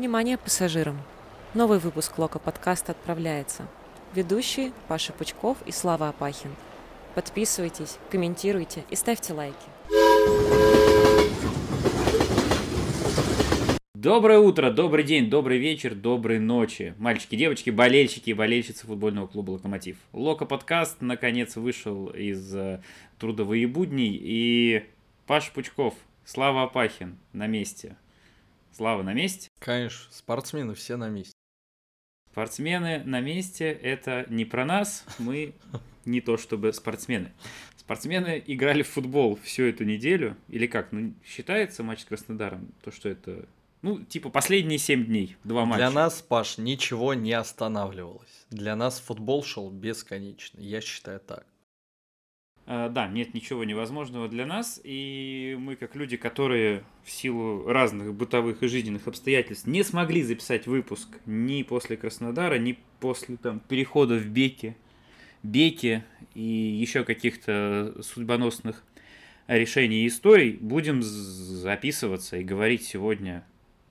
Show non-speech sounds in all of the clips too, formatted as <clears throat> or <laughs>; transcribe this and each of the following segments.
Внимание пассажирам! Новый выпуск Лока подкаста отправляется. Ведущие Паша Пучков и Слава Апахин. Подписывайтесь, комментируйте и ставьте лайки. Доброе утро, добрый день, добрый вечер, доброй ночи. Мальчики, девочки, болельщики и болельщицы футбольного клуба «Локомотив». Лока подкаст наконец вышел из э, трудовые будни. И Паша Пучков, Слава Апахин на месте. Слава на месте? Конечно, спортсмены все на месте. Спортсмены на месте – это не про нас, мы не то чтобы спортсмены. Спортсмены играли в футбол всю эту неделю, или как? Ну, считается матч с Краснодаром, то, что это ну, типа последние 7 дней, два матча. Для нас, Паш, ничего не останавливалось. Для нас футбол шел бесконечно. Я считаю так. А, да, нет ничего невозможного для нас, и мы, как люди, которые в силу разных бытовых и жизненных обстоятельств не смогли записать выпуск ни после Краснодара, ни после там, перехода в Беки, Беки и еще каких-то судьбоносных решений и историй, будем записываться и говорить сегодня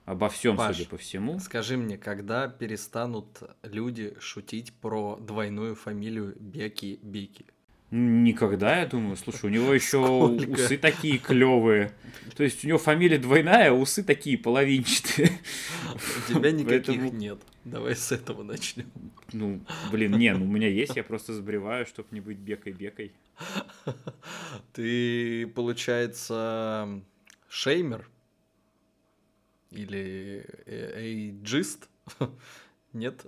обо всем, Паш, судя по всему. Скажи мне, когда перестанут люди шутить про двойную фамилию Беки-Беки? Никогда, я думаю. Слушай, у него еще усы такие клевые. То есть у него фамилия двойная, а усы такие половинчатые. У тебя никаких Поэтому... нет. Давай с этого начнем. Ну, блин, не, ну у меня есть, я просто сбриваю, чтобы не быть бекой-бекой. Ты, получается, шеймер? Или э, эйджист? Нет?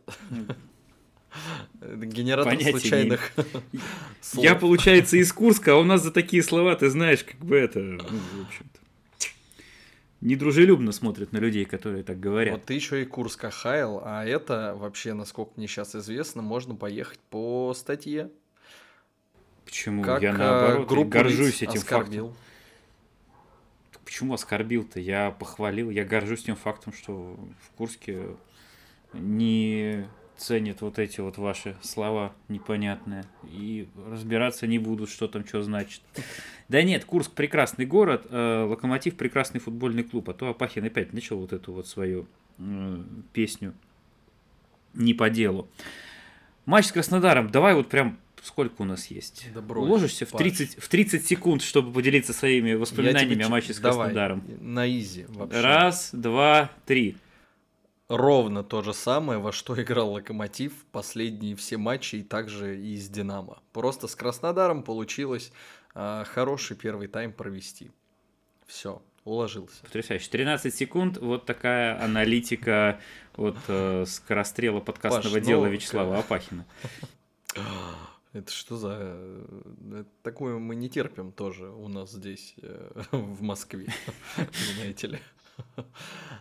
Генератор Понятия случайных <laughs> слов. Я, получается, из Курска, а у нас за такие слова, ты знаешь, как бы это, ну, в общем-то, недружелюбно смотрят на людей, которые так говорят. Вот ты еще и Курска хайл, а это вообще, насколько мне сейчас известно, можно поехать по статье. Почему? Как, я наоборот э, горжусь этим оскорбил. фактом почему оскорбил-то? Я похвалил, я горжусь тем фактом, что в Курске не ценят вот эти вот ваши слова непонятные и разбираться не будут, что там что значит. Да нет, Курск прекрасный город, э, Локомотив прекрасный футбольный клуб, а то Апахин опять начал вот эту вот свою э, песню не по делу. Матч с Краснодаром, давай вот прям сколько у нас есть? Да Уложишься в 30, в 30 секунд, чтобы поделиться своими воспоминаниями тебе... о матче с Краснодаром. Давай, на изи вообще. Раз, два, три. Ровно то же самое, во что <laughs> играл Локомотив последние все матчи и также и с Динамо. Просто с Краснодаром получилось э, хороший первый тайм провести. Все, уложился. Потрясающе. 13 секунд, вот такая аналитика от э, скорострела подкастного Паш, дела ну, Вячеслава Апахина. <laughs> Это что за... Э, такое мы не терпим тоже у нас здесь, э, <laughs> в Москве, знаете ли. <laughs>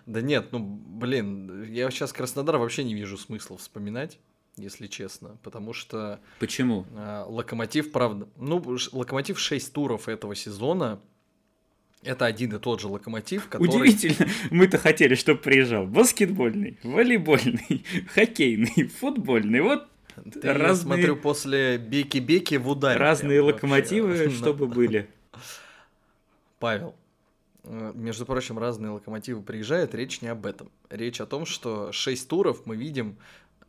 Да нет, ну, блин, я сейчас Краснодар вообще не вижу смысла вспоминать, если честно, потому что... Почему? Э, локомотив, правда... Ну, Локомотив 6 туров этого сезона, это один и тот же локомотив, который... Удивительно, <laughs> мы-то хотели, чтобы приезжал баскетбольный, волейбольный, <laughs> хоккейный, футбольный. Вот ты, разные... я смотрю, после Беки-Беки в ударе. Разные локомотивы, вообще. чтобы были. Павел, между прочим, разные локомотивы приезжают, речь не об этом. Речь о том, что 6 туров мы видим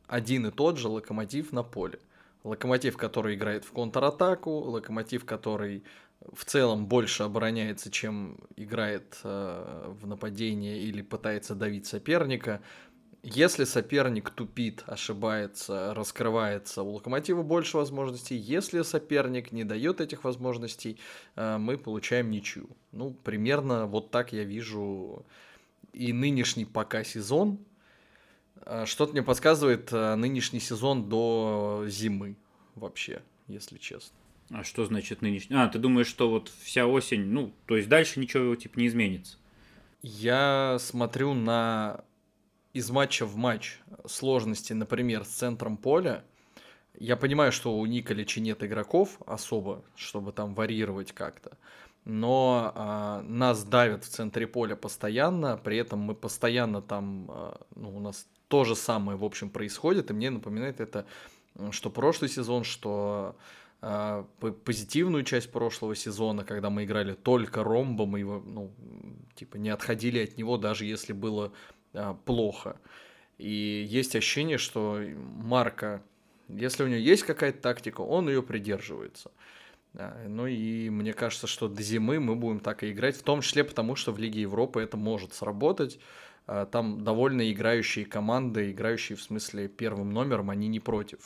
один и тот же локомотив на поле. Локомотив, который играет в контратаку, локомотив, который в целом больше обороняется, чем играет э, в нападение или пытается давить соперника. Если соперник тупит, ошибается, раскрывается, у Локомотива больше возможностей. Если соперник не дает этих возможностей, э, мы получаем ничью. Ну, примерно вот так я вижу и нынешний пока сезон. Э, что-то мне подсказывает э, нынешний сезон до зимы вообще, если честно. А что значит нынешний? А, ты думаешь, что вот вся осень, ну, то есть дальше ничего типа не изменится? Я смотрю на из матча в матч сложности, например, с центром поля, я понимаю, что у Николича нет игроков особо, чтобы там варьировать как-то, но а, нас давят в центре поля постоянно, при этом мы постоянно там, а, ну, у нас то же самое, в общем, происходит, и мне напоминает это, что прошлый сезон, что а, позитивную часть прошлого сезона, когда мы играли только ромбом и, ну, типа, не отходили от него, даже если было плохо. И есть ощущение, что Марка, если у него есть какая-то тактика, он ее придерживается. Ну и мне кажется, что до зимы мы будем так и играть, в том числе потому, что в Лиге Европы это может сработать. А, там довольно играющие команды, играющие в смысле первым номером, они не против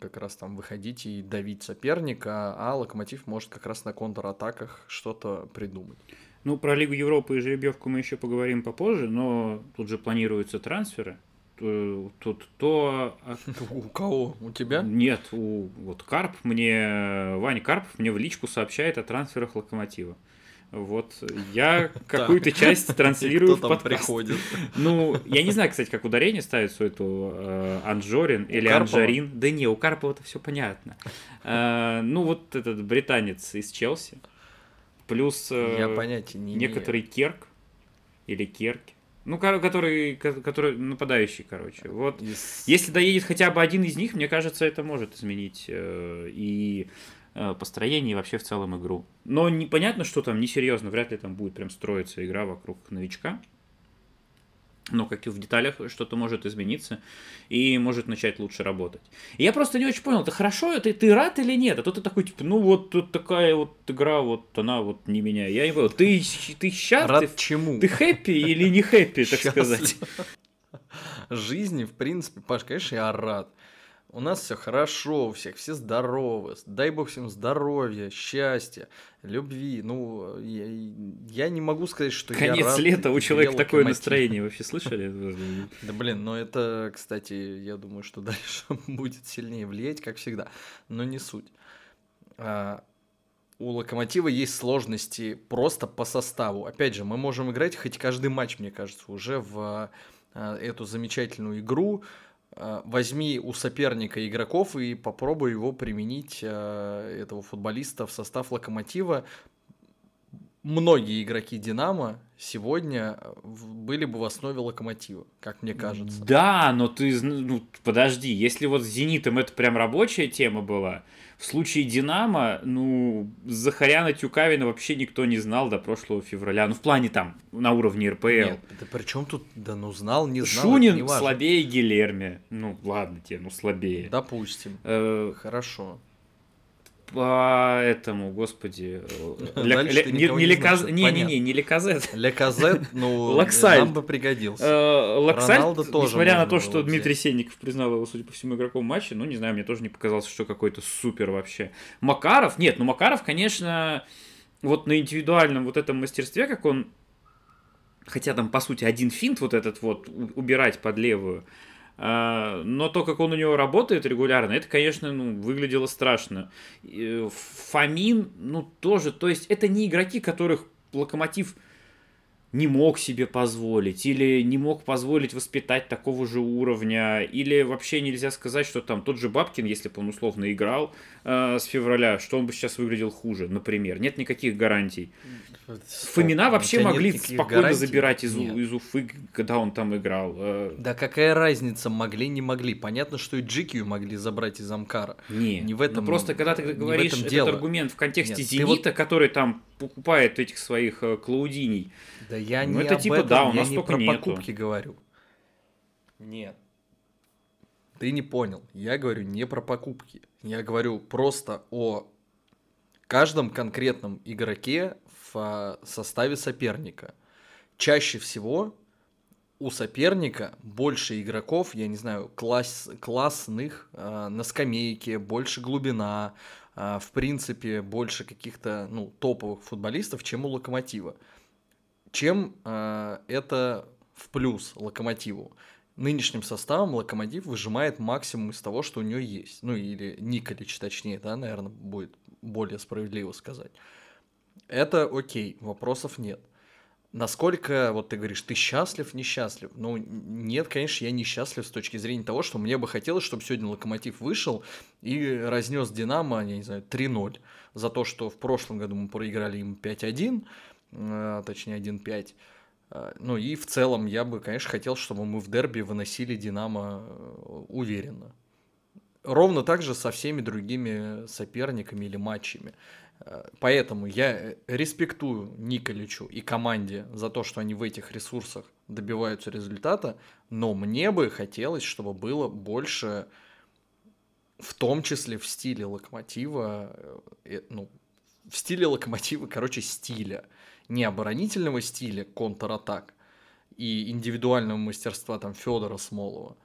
как раз там выходить и давить соперника, а Локомотив может как раз на контратаках что-то придумать. Ну, про Лигу Европы и жеребьевку мы еще поговорим попозже, но тут же планируются трансферы. Тут то... А, у кого? У тебя? Нет, у вот Карп мне, Ваня Карп мне в личку сообщает о трансферах Локомотива. Вот я <laughs> какую-то часть транслирую в подкаст. приходит? Ну, я не знаю, кстати, как ударение ставится у этого э, Анжорин или Анжарин. Да не, у Карпова это все понятно. Э, ну, вот этот британец из Челси. Плюс э, я понятия не некоторый имею. Керк или Керки. Ну, который, который нападающий, короче. Вот. Из... Если доедет хотя бы один из них, мне кажется, это может изменить э, и Э, построение и вообще в целом игру. Но непонятно, что там несерьезно, вряд ли там будет прям строиться игра вокруг новичка. Но как и в деталях что-то может измениться и может начать лучше работать. И я просто не очень понял, это хорошо, это ты рад или нет? А то ты такой, типа, ну вот тут такая вот игра, вот она вот не меня. Я не понял, ты, ты счастлив? Рад чему? Ты хэппи или не хэппи, так сказать? <laughs> Жизни, в принципе, Паш, конечно, я рад. У нас все хорошо, у всех все здоровы. Дай бог всем здоровья, счастья, любви. Ну, я, я не могу сказать, что Конец я рад лета, у человека такое настроение. Вообще слышали? <laughs> Да блин, но это, кстати, я думаю, что дальше <laughs> будет сильнее влиять, как всегда. Но не суть. А, у Локомотива есть сложности просто по составу. Опять же, мы можем играть хоть каждый матч, мне кажется, уже в а, эту замечательную игру возьми у соперника игроков и попробуй его применить, э, этого футболиста, в состав локомотива. Многие игроки Динамо сегодня э, были бы в основе локомотива, как мне кажется. Да, но ты, ну, подожди, если вот с Зенитом это прям рабочая тема была, в случае Динамо, ну, Захаряна Тюкавина вообще никто не знал до прошлого февраля. Ну, в плане там, на уровне РПЛ. Нет, да при чем тут, да ну знал, не знал. Шунин слабее Гилерми. Ну, ладно тебе, ну слабее. Допустим. Э, Хорошо по этому, господи, <laughs> не Леказет, не, не, не, не Леказет. <laughs> Леказет, ну, <laughs> Лаксаль. нам бы пригодился. Э, Лаксаль, несмотря на то, что Дмитрий Сенников признал его, судя по всему, игроком матча, ну, не знаю, мне тоже не показалось, что какой-то супер вообще. Макаров, нет, ну, Макаров, конечно, вот на индивидуальном вот этом мастерстве, как он, хотя там, по сути, один финт вот этот вот убирать под левую, но то, как он у него работает регулярно, это, конечно, ну, выглядело страшно. Фомин, ну, тоже, то есть это не игроки, которых Локомотив не мог себе позволить, или не мог позволить воспитать такого же уровня, или вообще нельзя сказать, что там тот же Бабкин, если бы он условно играл э, с февраля, что он бы сейчас выглядел хуже, например. Нет никаких гарантий. Фомина вообще могли спокойно гарантий? забирать из, из Уфы, когда он там играл. Э. Да какая разница, могли, не могли. Понятно, что и Джикию могли забрать из Амкара. Не, не в этом. Ну, просто когда ты говоришь этот дело. аргумент в контексте Нет, Зенита, вот... который там покупает этих своих э, Клаудиний. Да я ну, не это об типа, этом, да, у нас я не про нету. покупки говорю. Нет. Ты не понял. Я говорю не про покупки. Я говорю просто о каждом конкретном игроке в составе соперника. Чаще всего у соперника больше игроков, я не знаю, класс, классных, э, на скамейке, больше глубина, в принципе, больше каких-то ну, топовых футболистов, чем у Локомотива. Чем э, это в плюс Локомотиву? Нынешним составом Локомотив выжимает максимум из того, что у него есть. Ну, или Николич, точнее, да, наверное, будет более справедливо сказать. Это окей, вопросов нет. Насколько, вот ты говоришь, ты счастлив, несчастлив? Ну, нет, конечно, я несчастлив с точки зрения того, что мне бы хотелось, чтобы сегодня Локомотив вышел и разнес Динамо, я не знаю, 3-0 за то, что в прошлом году мы проиграли им 5-1, э, точнее 1-5. Э, ну и в целом я бы, конечно, хотел, чтобы мы в дерби выносили Динамо э, уверенно. Ровно так же со всеми другими соперниками или матчами. Э, поэтому я э, респектую Николичу и команде за то, что они в этих ресурсах добиваются результата, но мне бы хотелось, чтобы было больше, в том числе в стиле локомотива, э, ну, в стиле локомотива, короче, стиля. Не оборонительного стиля, контратак и индивидуального мастерства там Федора Смолова,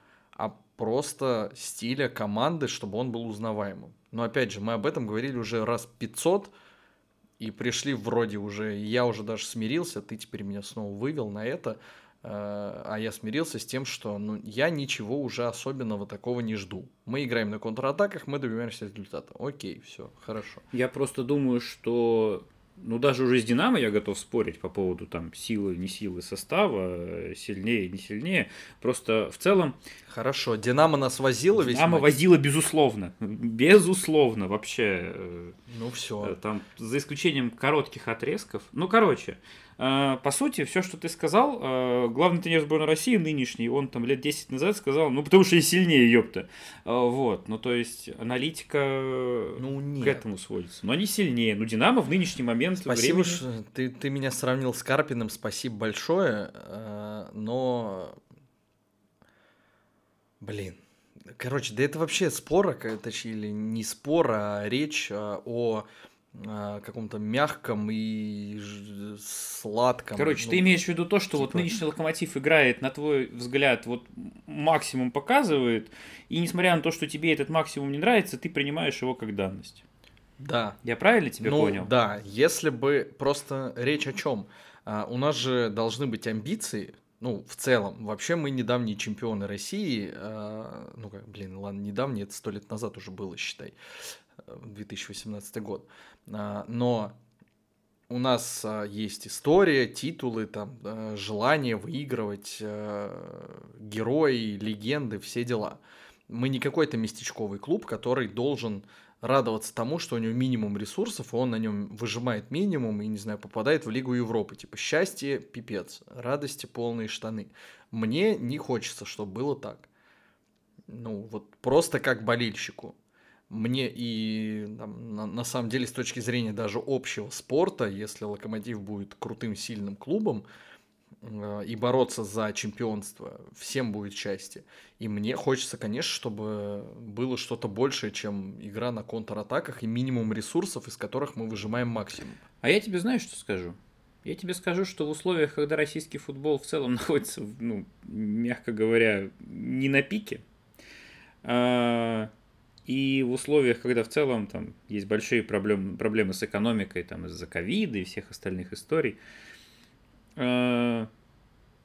просто стиля команды, чтобы он был узнаваемым. Но опять же, мы об этом говорили уже раз 500, и пришли вроде уже, я уже даже смирился, ты теперь меня снова вывел на это, э, а я смирился с тем, что ну, я ничего уже особенного такого не жду. Мы играем на контратаках, мы добиваемся результата. Окей, все, хорошо. Я просто думаю, что ну, даже уже с Динамо я готов спорить по поводу там силы, не силы состава, сильнее, не сильнее. Просто в целом... Хорошо, Динамо нас возила весь Динамо матч? возила, безусловно. Безусловно, вообще. Э, ну, все. Э, там, за исключением коротких отрезков. Ну, короче, по сути, все, что ты сказал, а, главный тренер сборной России нынешний, он там лет 10 назад сказал, ну, потому что и сильнее, ёпта. А, вот, ну, то есть, аналитика ну, нет. к этому сводится. Но они сильнее. Ну, Динамо в нынешний момент Спасибо, времени... что ты, ты меня сравнил с Карпиным, спасибо большое, но... Блин, Короче, да это вообще спор, точнее, или не спор, а речь о каком-то мягком и сладком. Короче, ну, ты имеешь в виду то, что типа... вот нынешний локомотив играет, на твой взгляд, вот максимум показывает, и несмотря на то, что тебе этот максимум не нравится, ты принимаешь его как данность. Да. Я правильно тебя ну, понял? Да, если бы просто речь о чем? А, у нас же должны быть амбиции, ну, в целом. Вообще мы недавние чемпионы России, а, ну, как, блин, ладно, недавние, это сто лет назад уже было, считай, 2018 год. А, но у нас а, есть история, титулы, там, желание выигрывать, а, герои, легенды, все дела. Мы не какой-то местечковый клуб, который должен радоваться тому, что у него минимум ресурсов, и он на нем выжимает минимум и, не знаю, попадает в Лигу Европы. Типа счастье, пипец, радости полные штаны. Мне не хочется, чтобы было так. Ну, вот просто как болельщику мне и там, на, на самом деле с точки зрения даже общего спорта, если Локомотив будет крутым, сильным клубом э, и бороться за чемпионство, всем будет счастье. И мне хочется, конечно, чтобы было что-то большее, чем игра на контратаках и минимум ресурсов, из которых мы выжимаем максимум. А я тебе знаешь, что скажу? Я тебе скажу, что в условиях, когда российский футбол в целом <laughs> находится, ну, мягко говоря, не на пике, а и в условиях, когда в целом там есть большие проблемы, проблемы с экономикой там, из-за ковида и всех остальных историй, э,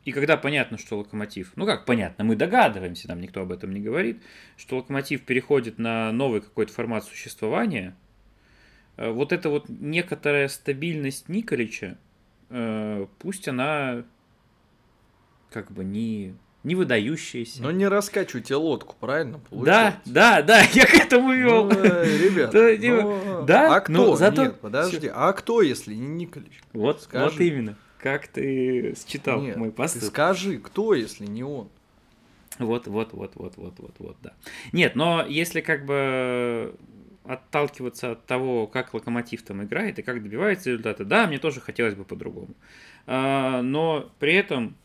и когда понятно, что локомотив, ну как понятно, мы догадываемся, нам никто об этом не говорит, что локомотив переходит на новый какой-то формат существования, э, вот эта вот некоторая стабильность Николича, э, пусть она как бы не не выдающиеся. Но не раскачивайте лодку, правильно? Получается? Да, да, да, <laughs> я к этому вел. Ну, э, ребята, ну, да, а кто? Но зато... Нет, подожди, а кто, если не Николич? Вот, скажи. вот именно. Как ты считал Нет, мой пост? Ты скажи, кто, если не он? Вот, вот, вот, вот, вот, вот, вот, да. Нет, но если как бы отталкиваться от того, как локомотив там играет и как добивается результата, да, мне тоже хотелось бы по-другому. А, но при этом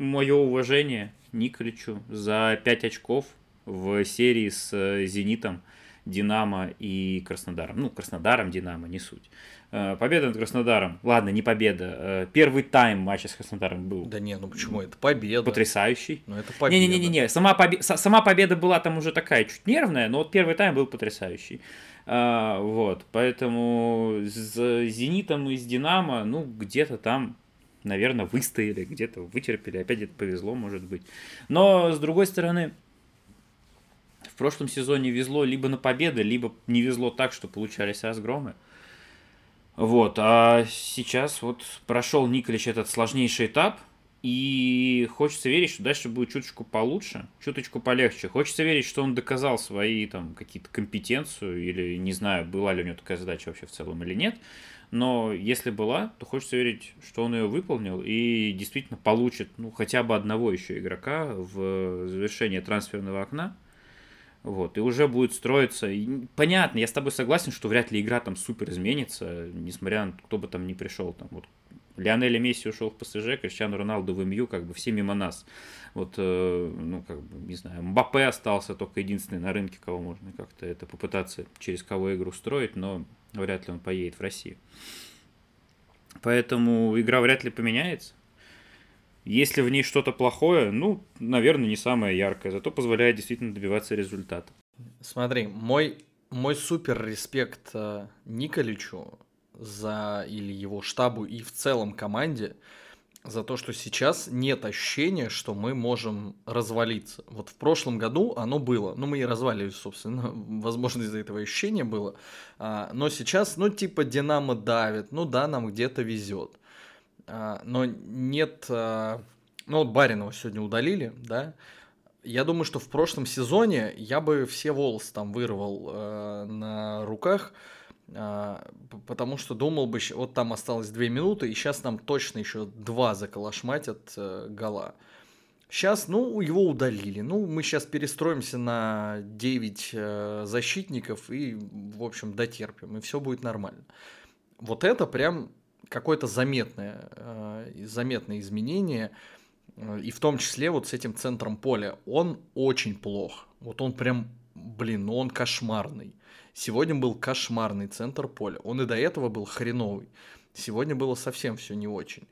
мое уважение Николичу за 5 очков в серии с э, «Зенитом», «Динамо» и «Краснодаром». Ну, «Краснодаром», «Динамо», не суть. Э, победа над Краснодаром. Ладно, не победа. Э, первый тайм матча с Краснодаром был. Да не, ну почему? Это победа. Потрясающий. Ну это победа. Не-не-не, сама, побе... сама победа была там уже такая, чуть нервная, но вот первый тайм был потрясающий. А, вот, поэтому с «Зенитом» и с «Динамо», ну, где-то там наверное, выстояли, где-то вытерпели, опять где-то повезло, может быть. Но, с другой стороны, в прошлом сезоне везло либо на победы, либо не везло так, что получались разгромы. Вот, а сейчас вот прошел Николич этот сложнейший этап, и хочется верить, что дальше будет чуточку получше, чуточку полегче. Хочется верить, что он доказал свои там какие-то компетенцию, или не знаю, была ли у него такая задача вообще в целом или нет но если была, то хочется верить, что он ее выполнил и действительно получит ну, хотя бы одного еще игрока в завершение трансферного окна. Вот, и уже будет строиться. И, понятно, я с тобой согласен, что вряд ли игра там супер изменится, несмотря на кто бы там ни пришел. Там, вот, Лионель Месси ушел в ПСЖ, Криштиану Роналду в МЮ, как бы все мимо нас. Вот, э, ну, как бы, не знаю, Мбаппе остался только единственный на рынке, кого можно как-то это попытаться через кого игру строить, но вряд ли он поедет в Россию. Поэтому игра вряд ли поменяется. Если в ней что-то плохое, ну, наверное, не самое яркое, зато позволяет действительно добиваться результата. Смотри, мой, мой супер респект э, Николичу за или его штабу и в целом команде за то, что сейчас нет ощущения, что мы можем развалиться. Вот в прошлом году оно было. Ну, мы и развалились, собственно. <laughs> Возможно, из-за этого ощущения было. А, но сейчас, ну, типа, Динамо давит. Ну, да, нам где-то везет. А, но нет... А, ну, вот Баринова сегодня удалили, да. Я думаю, что в прошлом сезоне я бы все волосы там вырвал на руках, потому что думал бы, вот там осталось две минуты, и сейчас нам точно еще два заколошматят э, гола. Сейчас, ну, его удалили. Ну, мы сейчас перестроимся на 9 э, защитников и, в общем, дотерпим, и все будет нормально. Вот это прям какое-то заметное, э, заметное изменение, э, и в том числе вот с этим центром поля. Он очень плох. Вот он прям, блин, ну он кошмарный. Сегодня был кошмарный центр поля. Он и до этого был хреновый. Сегодня было совсем все не очень.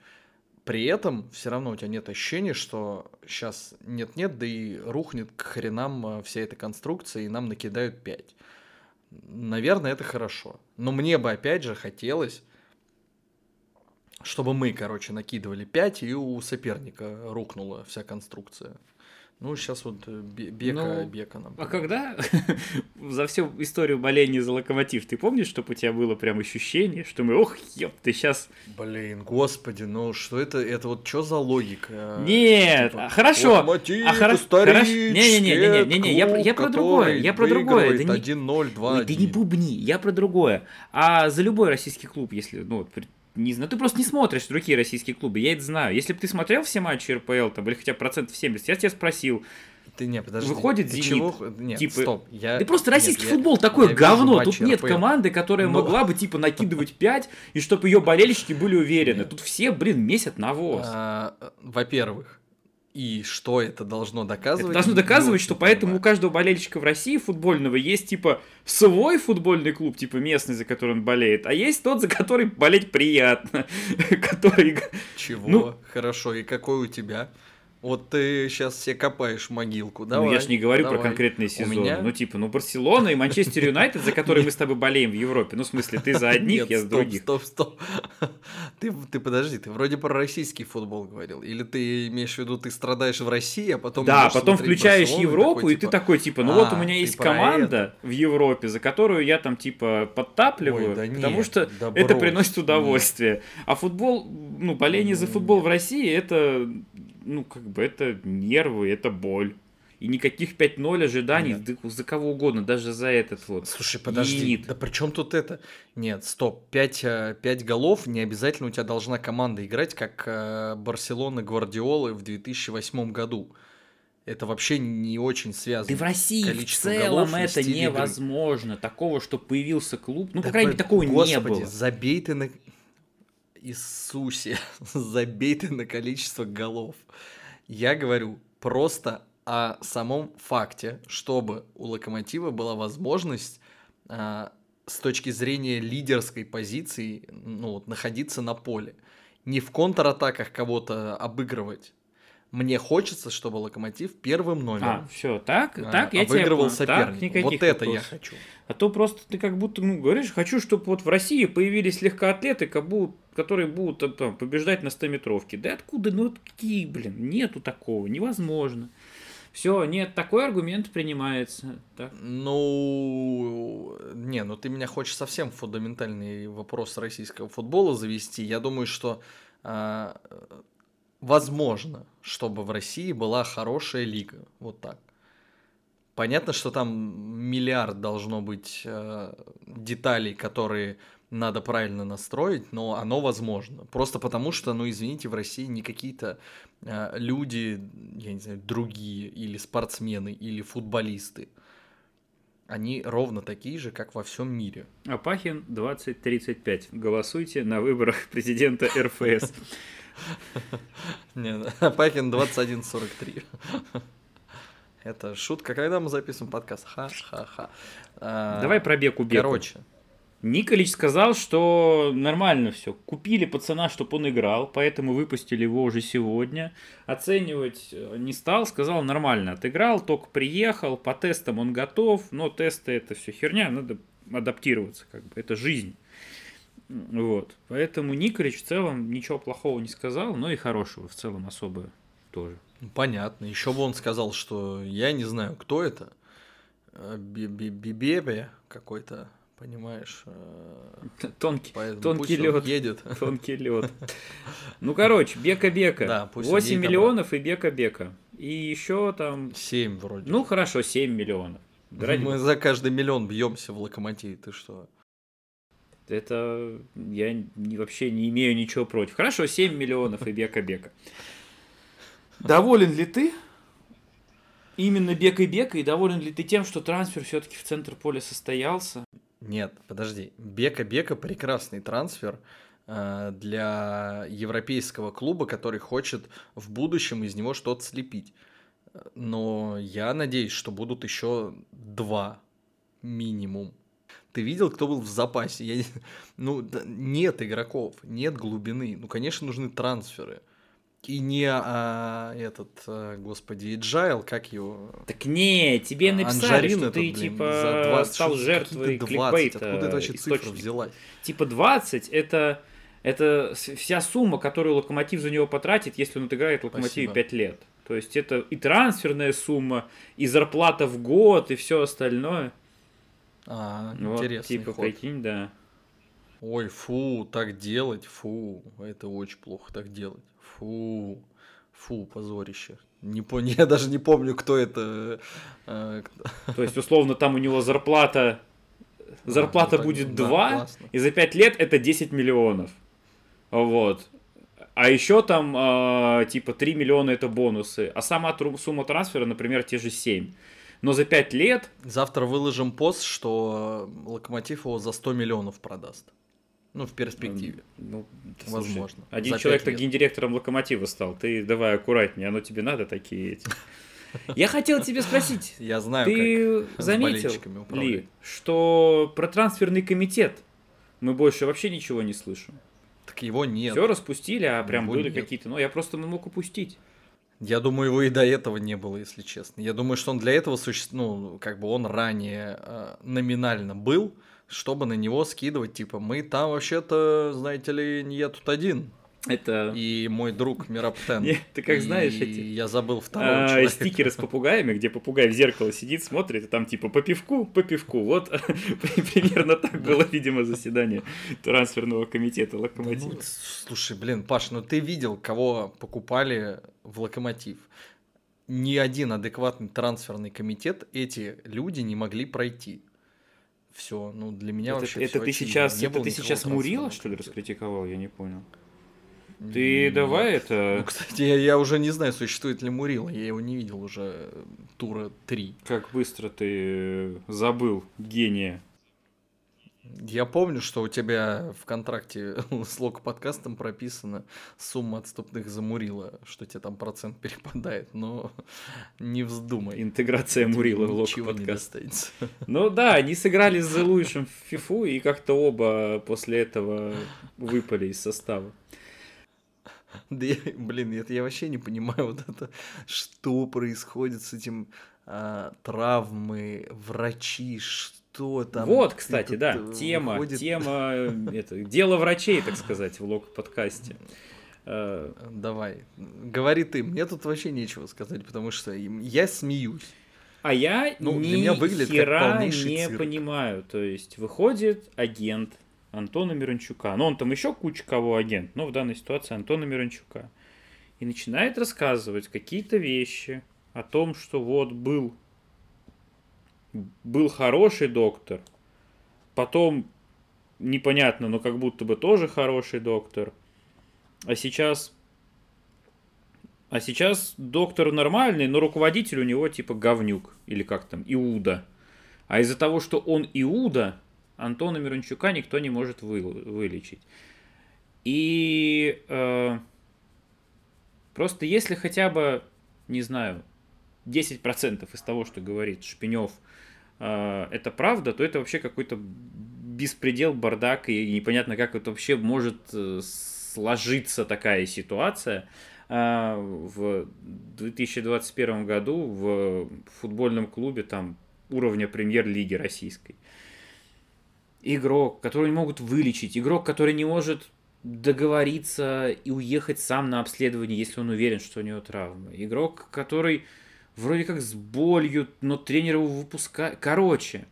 При этом все равно у тебя нет ощущения, что сейчас нет-нет, да и рухнет к хренам э, вся эта конструкция, и нам накидают 5. Наверное, это хорошо. Но мне бы опять же хотелось, чтобы мы, короче, накидывали 5, и у соперника рухнула вся конструкция. Ну, сейчас вот э, Бека, ну, Бека нам. А когда <laughs> за всю историю боления за локомотив, ты помнишь, чтобы у тебя было прям ощущение, что мы, ох, ёп, ты сейчас... Блин, господи, ну что это, это вот что за логика? Нет, типа, хорошо. Локомотив, а хоро... хорошо. Не-не-не, я, я про другое, я про другое. 1-0, 2 Ты не бубни, я про другое. А за любой российский клуб, если, ну, не знаю, ты просто не смотришь другие российские клубы, я это знаю. Если бы ты смотрел все матчи РПЛ, там, или хотя бы процентов 70, я тебя спросил, ты не, подожди. Выходит Зенит. Чего? Нет, типа, стоп. Я... Да просто российский нет, футбол я, такое я говно. Тут нет РПЛ. команды, которая Но... могла бы типа накидывать 5, и чтобы ее болельщики были уверены. Нет. Тут все, блин, месят навоз. А, во-первых, и что это должно доказывать? Это должно доказывать, что поэтому у каждого болельщика в России футбольного есть типа свой футбольный клуб, типа местный, за который он болеет, а есть тот, за который болеть приятно. <laughs> который... Чего? Ну, Хорошо, и какой у тебя? Вот ты сейчас себе копаешь могилку, давай. Ну, я же не говорю давай. про конкретные сезоны. Меня... Ну, типа, ну, Барселона и Манчестер Юнайтед, за которые мы с тобой болеем в Европе. Ну, в смысле, ты за <laughs> одних, я за других. Стоп, стоп, <laughs> Ты, ты подожди, ты вроде про российский футбол говорил. Или ты имеешь в виду, ты страдаешь в России, а потом... Да, потом включаешь Европу, и типа, ты такой, типа, ну, вот у «А, меня есть команда в Европе, за которую я там, типа, подтапливаю, да потому что да это приносит удовольствие. А футбол, ну, боление за футбол в России, это ну, как бы это нервы, это боль. И никаких 5-0 ожиданий Нет. за кого угодно, даже за этот вот. Слушай, подожди, Зенит. да при чем тут это? Нет, стоп, 5, 5 э, голов, не обязательно у тебя должна команда играть, как э, Барселона Гвардиолы в 2008 году. Это вообще не очень связано. Да в России в целом это невозможно. Игры. Такого, что появился клуб, ну, да по крайней мере, такого господи, не было. забей ты на... Иисусе, <laughs> забей ты на количество голов. Я говорю просто о самом факте, чтобы у Локомотива была возможность а, с точки зрения лидерской позиции ну, вот, находиться на поле. Не в контратаках кого-то обыгрывать. Мне хочется, чтобы Локомотив первым номером. А, все, так, а, так, я обыгрывал тебя соперника. Так, вот это вопросов. я хочу. А то просто ты как будто ну, говоришь, хочу, чтобы вот в России появились легкоатлеты, как будут, которые будут э, там, побеждать на 100-метровке. Да откуда? Ну какие, блин, нету такого, невозможно. Все, нет, такой аргумент принимается. Так. Ну, не, ну ты меня хочешь совсем фундаментальный вопрос российского футбола завести. Я думаю, что э, возможно, чтобы в России была хорошая лига. Вот так. Понятно, что там миллиард должно быть э, деталей, которые надо правильно настроить, но оно возможно. Просто потому что, ну извините, в России не какие-то э, люди, я не знаю, другие, или спортсмены, или футболисты. они ровно такие же, как во всем мире. Апахин 2035. Голосуйте на выборах <laughs> президента РФС. <laughs> Не, <laughs> Апахин 2143. <laughs> Это шутка, когда мы записываем подкаст. Ха-ха-ха. А, Давай про Беку Беку. Короче, Николич сказал, что нормально все. Купили пацана, чтобы он играл, поэтому выпустили его уже сегодня. Оценивать э, не стал, сказал нормально. Отыграл, только приехал, по тестам он готов, но тесты это все херня, надо адаптироваться, как бы, это жизнь. Вот. Поэтому Николич в целом ничего плохого не сказал, но и хорошего в целом особо тоже. понятно. Еще бы он сказал, что я не знаю, кто это. Би- Бибебе какой-то, понимаешь? э, Тонкий, тонкий лед. едет. <laughs> Тонкий лед. Ну, короче, Бека-Бека. Да, пусть он 8 едет миллионов и Бека-Бека. И еще там, Семь вроде. ну хорошо, 7 миллионов. Мы за каждый миллион бьемся в локомотиве, ты что? Это я не- вообще не имею ничего против. Хорошо, 7 миллионов и Бека-Бека. Доволен ли ты именно Бека и Бека? И доволен ли ты тем, что трансфер все-таки в центр поля состоялся? Нет, подожди. Бека Бека прекрасный трансфер э, для европейского клуба, который хочет в будущем из него что-то слепить. Но я надеюсь, что будут еще два минимум. Ты видел, кто был в запасе? Я <laughs> Ну, да, нет игроков, нет глубины. Ну, конечно, нужны трансферы. И не а, этот, а, господи, Agile, как его? Так не, тебе А, написали, Анжарин что этот, ты блин, типа за 20, стал жертвой какие-то 20, кликбейта. Откуда это вообще цифра источника. взялась? Типа 20 это, это вся сумма, которую Локомотив за него потратит, если он отыграет в Локомотиве Спасибо. 5 лет. То есть это и трансферная сумма, и зарплата в год, и все остальное. А, Вот, интересный типа, ход. прикинь, да. Ой, фу, так делать, фу, это очень плохо так делать. Фу, фу, позорище. Не пон... <laughs> Я даже не помню, кто это. э, кто- То есть, условно, там у него зарплата, зарплата ну так, будет да, 2, классно. и за 5 лет это 10 миллионов. Вот. А еще там, а, типа, 3 миллиона это бонусы. А сама сумма трансфера, например, те же 7. Но за 5 лет Завтра выложим пост, что Локомотив его за 100 миллионов продаст. Ну, в перспективе. Ну, да слушай, Возможно. Один За человек пять так лет. гендиректором локомотива стал. Ты давай аккуратнее, оно тебе надо такие эти. <laughs> Я хотел тебе спросить. <laughs> Я знаю, Ты <laughs> с заметил ли, что про трансферный комитет мы больше вообще ничего не слышим? как. Так его нет. Все распустили, а прям Его были нет. какие-то. Ну, я просто мог упустить. Я думаю, его и до этого не было, если честно. Я думаю, что он для этого существует, ну, как бы он ранее э, номинально был, чтобы на него скидывать, типа, мы там вообще-то, знаете ли, не я тут один. Это И мой друг Мираптен. Ты как знаешь И эти, Я забыл второго а, человека. стикеры с попугаями, где попугай в зеркало сидит, смотрит, и там типа по пивку, по пивку. Вот <laughs> примерно так было, видимо, заседание трансферного комитета Ну, Локомотива. слушай, блин, Паш, ну ты видел, кого покупали в Локомотив? Ни один адекватный трансферный комитет эти люди не могли пройти. Все, ну для меня Это, вообще это ты сейчас, это ты сейчас Мурила, что ли, раскритиковал? Я не понял. Ты давай это... Ну, кстати, я, я уже не знаю, существует ли Мурила. Я его не видел уже тура 3. Как быстро ты э, забыл гения. Я помню, что у тебя в контракте <laughs> с локоподкастом прописана сумма отступных за Мурила, что тебе там процент <laughs> перепадает, но <laughs> не вздумай. Интеграция Мурила в лог ничего не подкаст. достанется. Ну да, они сыграли с The Луишем в фифу, и как-то оба после этого выпали из состава. <laughs> Да я, блин, это я вообще не понимаю <laughs> вот это, что происходит с этим а, травмы, врачи, что там. вот, кстати, да, э, тема, выходит- тема, э, это, дело врачей, так сказать, в лог подкасте. Э, Давай, говори ты, мне тут вообще нечего сказать, потому что я смеюсь. А я Ну, для ни меня выглядит как хера полнейший не цирк. понимаю. То есть выходит агент Антона Мирончука. Ну, он там еще куча кого агент, но в данной ситуации Антона Мирончука. И начинает рассказывать какие-то вещи о том, что вот был, был хороший доктор, потом непонятно, но как будто бы тоже хороший доктор. А сейчас а сейчас доктор нормальный, но руководитель у него типа говнюк. Или как там, Иуда. А из-за того, что он Иуда, Антона Мирончука никто не может вы, вылечить. И э, просто если хотя бы, не знаю, 10% из того, что говорит Шпинев, э, это правда, то это вообще какой-то беспредел, бардак, и непонятно, как это вообще может э, сложиться такая ситуация. Э, в 2021 году в футбольном клубе там уровня премьер-лиги российской. Игрок, который не могут вылечить, игрок, который не может договориться и уехать сам на обследование, если он уверен, что у него травма. Игрок, который вроде как с болью, но тренер его выпускает. Короче,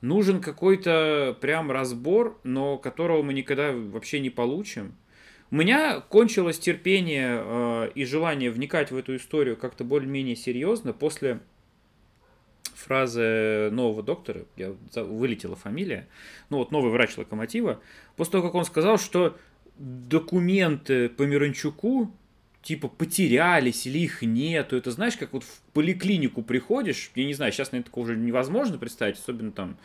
нужен какой-то прям разбор, но которого мы никогда вообще не получим. У меня кончилось терпение э, и желание вникать в эту историю как-то более-менее серьезно после фразы нового доктора, я вылетела фамилия, ну вот новый врач Локомотива, после того, как он сказал, что документы по Миранчуку типа потерялись или их нету. Это знаешь, как вот в поликлинику приходишь, я не знаю, сейчас, наверное, такого уже невозможно представить, особенно там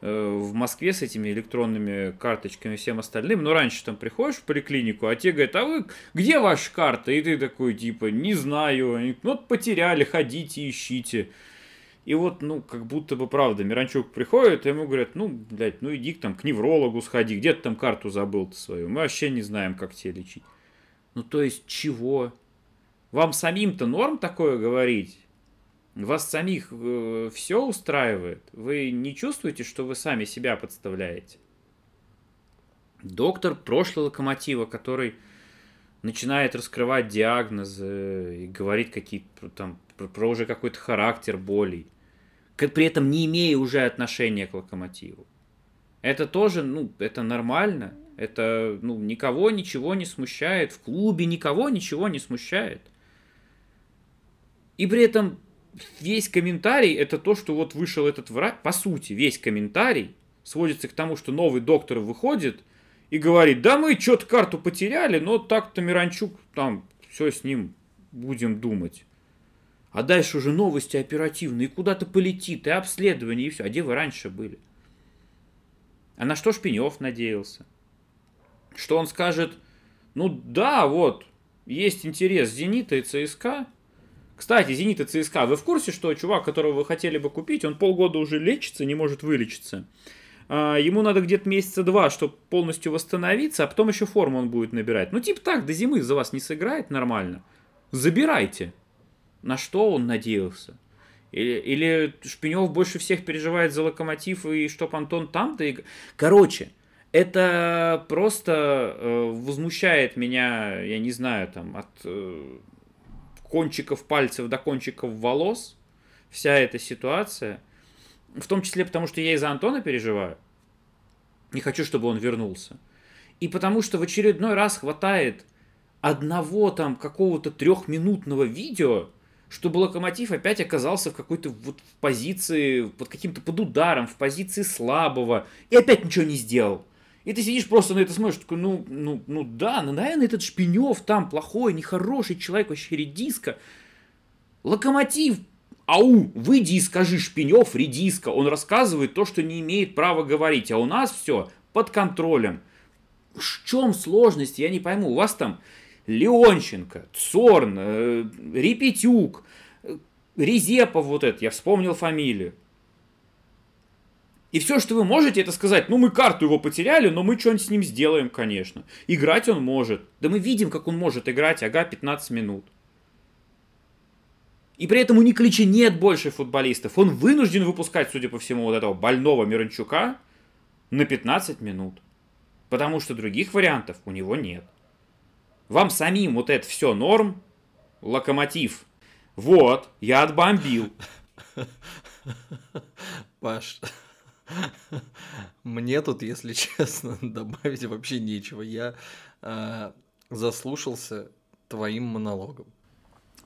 э, в Москве с этими электронными карточками и всем остальным, но раньше там приходишь в поликлинику, а те говорят, а вы, где ваша карта? И ты такой, типа, не знаю, ну вот потеряли, ходите, ищите. И вот, ну, как будто бы правда, Миранчук приходит, и ему говорят, ну, блядь, ну иди там к неврологу сходи, где ты там карту забыл-то свою, мы вообще не знаем, как тебя лечить. Ну, то есть, чего? Вам самим-то норм такое говорить? Вас самих э, все устраивает? Вы не чувствуете, что вы сами себя подставляете? Доктор прошлого локомотива, который начинает раскрывать диагнозы и говорит какие-то там про, про уже какой-то характер болей, при этом не имея уже отношения к локомотиву. Это тоже, ну, это нормально. Это, ну, никого ничего не смущает. В клубе никого ничего не смущает. И при этом весь комментарий это то, что вот вышел этот врач. По сути, весь комментарий сводится к тому, что новый доктор выходит и говорит, да мы что-то карту потеряли, но так-то Миранчук там все с ним будем думать. А дальше уже новости оперативные, куда-то полетит, и обследование, и все. А где вы раньше были? А на что Шпинев надеялся? Что он скажет, ну да, вот, есть интерес Зенита и ЦСКА. Кстати, Зенит и ЦСКА, вы в курсе, что чувак, которого вы хотели бы купить, он полгода уже лечится, не может вылечиться? А, ему надо где-то месяца два, чтобы полностью восстановиться, а потом еще форму он будет набирать. Ну, типа так, до зимы за вас не сыграет нормально. Забирайте. На что он надеялся? Или, или Шпинев больше всех переживает за локомотив и чтоб Антон там-то... И... Короче, это просто э, возмущает меня, я не знаю, там, от э, кончиков пальцев до кончиков волос, вся эта ситуация. В том числе потому, что я из-за Антона переживаю. Не хочу, чтобы он вернулся. И потому что в очередной раз хватает одного там какого-то трехминутного видео, чтобы Локомотив опять оказался в какой-то вот позиции, под каким-то под ударом, в позиции слабого, и опять ничего не сделал. И ты сидишь просто на это смотришь, такой, ну, ну, ну да, ну, наверное, этот Шпинев там плохой, нехороший человек, вообще редиска. Локомотив, ау, выйди и скажи Шпинев, редиска. Он рассказывает то, что не имеет права говорить, а у нас все под контролем. В чем сложность, я не пойму. У вас там Леонченко, Цорн, э, Репетюк, э, Резепов вот этот, я вспомнил фамилию. И все, что вы можете, это сказать, ну мы карту его потеряли, но мы что-нибудь с ним сделаем, конечно. Играть он может. Да мы видим, как он может играть, ага, 15 минут. И при этом у Николича нет больше футболистов. Он вынужден выпускать, судя по всему, вот этого больного Миранчука на 15 минут. Потому что других вариантов у него нет. Вам самим вот это все норм? Локомотив. Вот, я отбомбил. Паш, мне тут, если <laughs> честно, добавить вообще нечего. Я э, заслушался твоим монологом.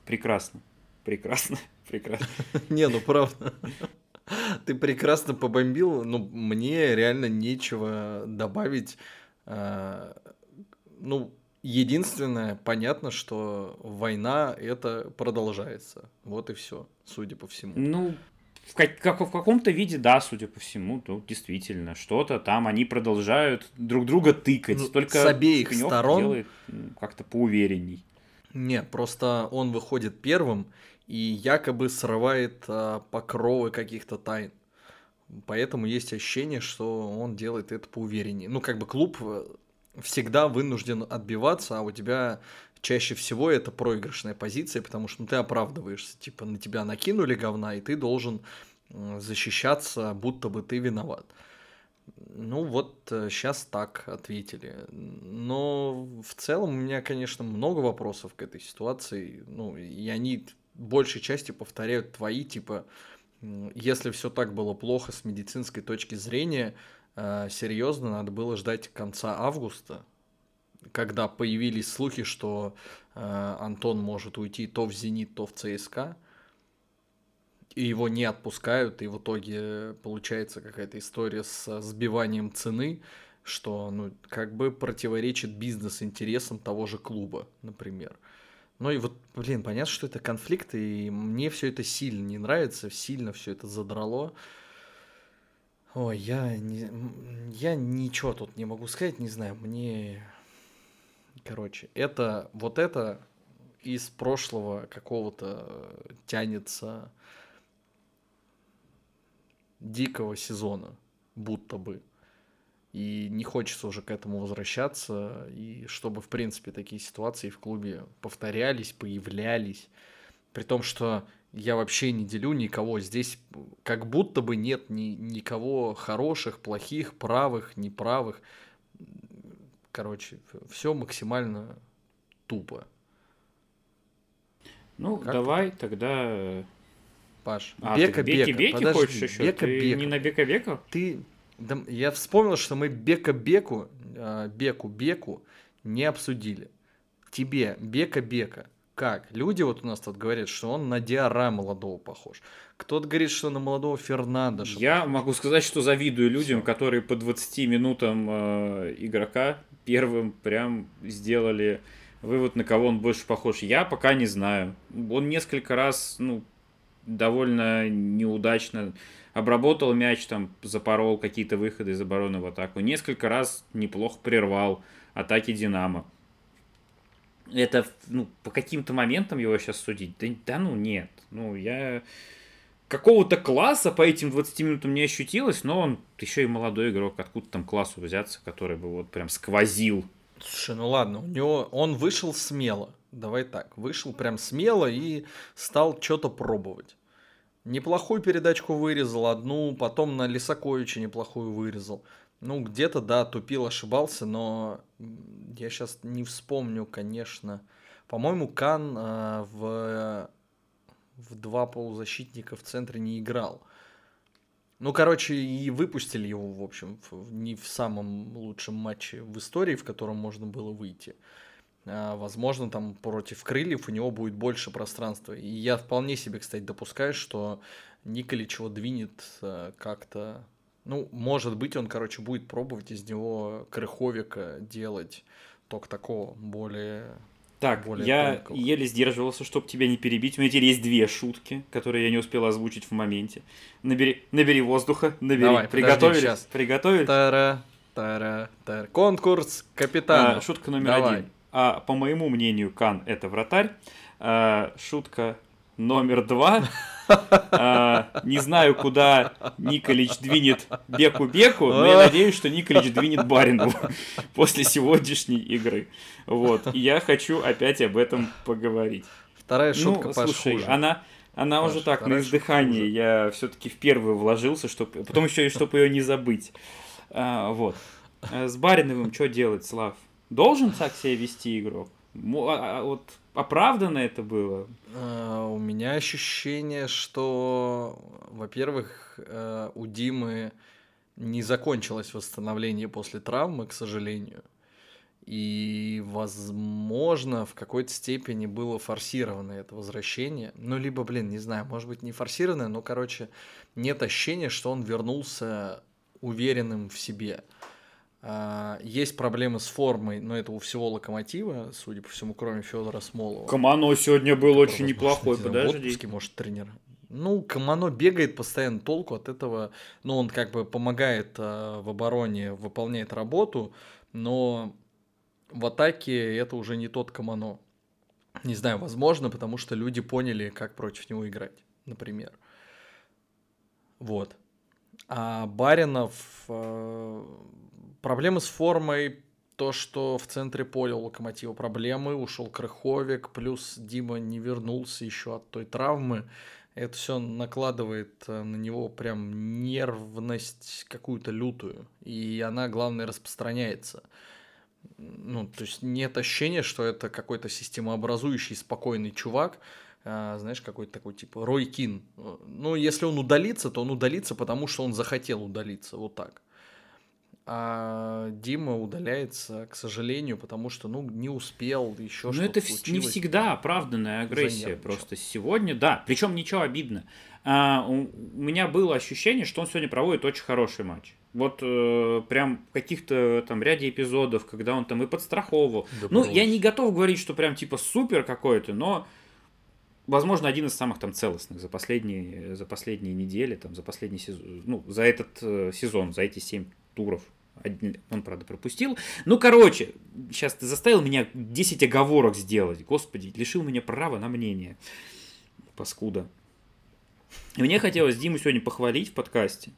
Прекрасно, прекрасно, <laughs> прекрасно. <laughs> Не, ну правда. Ты прекрасно побомбил, но мне реально нечего добавить. Э, ну, Единственное, понятно, что война это продолжается. Вот и все, судя по всему. Ну, в, как, как, в каком-то виде, да, судя по всему, ну, действительно, что-то там они продолжают друг друга тыкать. Ну, Только с обеих сторон делает как-то поуверенней. Нет, просто он выходит первым и якобы срывает а, покровы каких-то тайн. Поэтому есть ощущение, что он делает это поувереннее. Ну, как бы клуб э, всегда вынужден отбиваться, а у тебя чаще всего это проигрышная позиция, потому что ну, ты оправдываешься, типа на тебя накинули говна, и ты должен защищаться, будто бы ты виноват. Ну вот сейчас э, так ответили. Но в целом у меня, конечно, много вопросов к этой ситуации. Ну, и они большей части повторяют твои, типа, если все так было плохо с медицинской точки зрения, серьезно, надо было ждать конца августа, когда появились слухи, что э, Антон может уйти то в Зенит, то в ЦСКА, и его не отпускают, и в итоге получается какая-то история с сбиванием цены, что ну, как бы противоречит бизнес-интересам того же клуба, например. Ну и вот, блин, понятно, что это конфликт, и мне все это сильно не нравится, сильно все это задрало. Ой, я, не, я ничего тут не могу сказать, не знаю, мне Короче, это вот это из прошлого какого-то тянется дикого сезона, будто бы. И не хочется уже к этому возвращаться, и чтобы, в принципе, такие ситуации в клубе повторялись, появлялись. При том, что я вообще не делю никого. Здесь как будто бы нет ни, никого хороших, плохих, правых, неправых. Короче, все максимально тупо. Ну, как давай ты? тогда... Паш, а, Бека Бека. Беки Беки Подожди, хочешь еще? Бека ты Бека. не на Бека Бека? Ты... Да, я вспомнил, что мы Бека Беку, Беку Беку не обсудили. Тебе Бека Бека. Как? Люди вот у нас тут говорят, что он на Диара молодого похож. Кто-то говорит, что на молодого Фернандо. Я могу сказать, что завидую людям, Всё. которые по 20 минутам э, игрока первым прям сделали вывод, на кого он больше похож. Я пока не знаю. Он несколько раз, ну, довольно неудачно обработал мяч, там, запорол какие-то выходы из обороны в атаку. Несколько раз неплохо прервал атаки Динамо. Это, ну, по каким-то моментам его сейчас судить? Да, да ну, нет. Ну, я какого-то класса по этим 20 минутам не ощутилось, но он еще и молодой игрок, откуда там классу взяться, который бы вот прям сквозил. Слушай, ну ладно, у него он вышел смело, давай так, вышел прям смело и стал что-то пробовать. Неплохую передачку вырезал, одну, потом на Лисаковича неплохую вырезал. Ну, где-то, да, тупил, ошибался, но я сейчас не вспомню, конечно. По-моему, Кан э, в в два полузащитника в центре не играл. Ну, короче, и выпустили его, в общем, не в самом лучшем матче в истории, в котором можно было выйти. А, возможно, там против крыльев у него будет больше пространства. И я вполне себе, кстати, допускаю, что Николич его двинет а, как-то... Ну, может быть, он, короче, будет пробовать из него крыховика делать только такого более так, более я тонкого. еле сдерживался, чтобы тебя не перебить. У меня теперь есть две шутки, которые я не успел озвучить в моменте. Набери, набери воздуха, набери. Давай, Приготовились? Сейчас. Приготовились? Тара, тара, тара. Конкурс капитана. А, шутка номер Давай. один. А, по моему мнению, Кан это вратарь. А, шутка номер два. <laughs> А, не знаю, куда Николич двинет Беку-Беку, но я надеюсь, что Николич двинет Баринову <laughs> после сегодняшней игры. Вот. И я хочу опять об этом поговорить. Вторая ну, шутка ну, слушай, хуже. она, она Паш, уже так на издыхании. Я все-таки в первую вложился, чтобы потом еще и чтобы ее не забыть. А, вот. А с Бариновым что делать, Слав? Должен так себя вести игрок? А, а, вот оправданно это было? А, у меня ощущение, что, во-первых, э, у Димы не закончилось восстановление после травмы, к сожалению. И, возможно, в какой-то степени было форсированное это возвращение. Ну, либо, блин, не знаю, может быть, не форсированное, но, короче, нет ощущения, что он вернулся уверенным в себе. А, есть проблемы с формой, но это у всего локомотива, судя по всему, кроме Федора Смолова. Камано сегодня был очень неплохой, подожди. В отпуске, может, тренер. Ну, Камано бегает постоянно, толку от этого, ну, он как бы помогает э, в обороне, выполняет работу, но в атаке это уже не тот Камано. Не знаю, возможно, потому что люди поняли, как против него играть, например. Вот. А Баринов... Э, проблемы с формой, то, что в центре поля у Локомотива проблемы, ушел Крыховик, плюс Дима не вернулся еще от той травмы. Это все накладывает э, на него прям нервность какую-то лютую. И она, главное, распространяется. Ну, то есть нет ощущения, что это какой-то системообразующий спокойный чувак, а, знаешь, какой-то такой типа Рой Кин. Ну, если он удалится, то он удалится, потому что он захотел удалиться, вот так. А Дима удаляется, к сожалению, потому что, ну, не успел, еще что-то Ну, это не всегда оправданная агрессия. Просто сегодня, да. Причем ничего обидно. А, у, у меня было ощущение, что он сегодня проводит очень хороший матч. Вот э, прям каких-то там ряде эпизодов, когда он там и подстраховывал. Да ну, я не готов говорить, что прям типа супер какой-то, но возможно, один из самых там целостных за последние, за последние недели, там, за последний сезон, ну, за этот э, сезон, за эти семь туров он, правда, пропустил. Ну, короче, сейчас ты заставил меня 10 оговорок сделать. Господи, лишил меня права на мнение. Паскуда. И мне хотелось Диму сегодня похвалить в подкасте.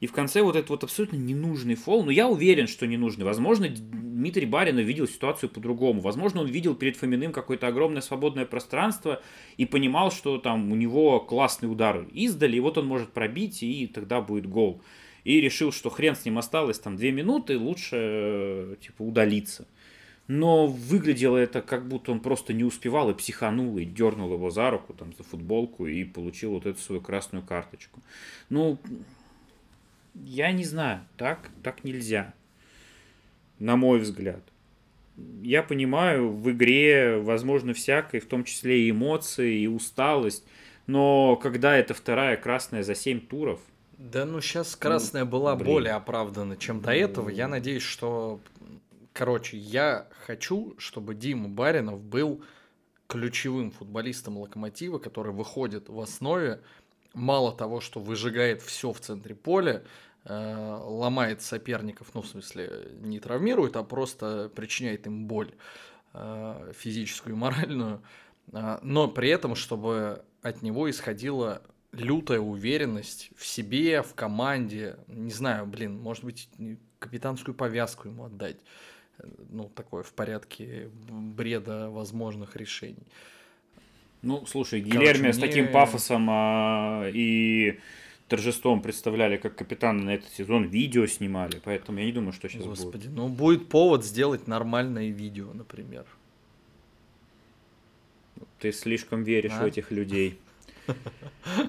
И в конце вот этот вот абсолютно ненужный фол, но я уверен, что ненужный. Возможно, Дмитрий Баринов видел ситуацию по-другому. Возможно, он видел перед Фоминым какое-то огромное свободное пространство и понимал, что там у него классный удар издали, и вот он может пробить, и тогда будет гол и решил, что хрен с ним осталось там две минуты, лучше э, типа удалиться. Но выглядело это, как будто он просто не успевал и психанул, и дернул его за руку, там, за футболку, и получил вот эту свою красную карточку. Ну, я не знаю, так, так нельзя, на мой взгляд. Я понимаю, в игре возможно всякое, в том числе и эмоции, и усталость, но когда это вторая красная за 7 туров – да, ну сейчас красная ну, была блин. более оправдана, чем до этого. Я надеюсь, что... Короче, я хочу, чтобы Дима Баринов был ключевым футболистом Локомотива, который выходит в основе, мало того, что выжигает все в центре поля, э, ломает соперников, ну, в смысле, не травмирует, а просто причиняет им боль э, физическую и моральную, э, но при этом, чтобы от него исходила лютая уверенность в себе, в команде. Не знаю, блин, может быть, капитанскую повязку ему отдать. Ну, такое в порядке бреда возможных решений. Ну, слушай, Гильерми с таким пафосом а, и торжеством представляли как капитана на этот сезон, видео снимали, поэтому я не думаю, что сейчас Господи, будет. ну будет повод сделать нормальное видео, например. Ты слишком веришь а? в этих людей.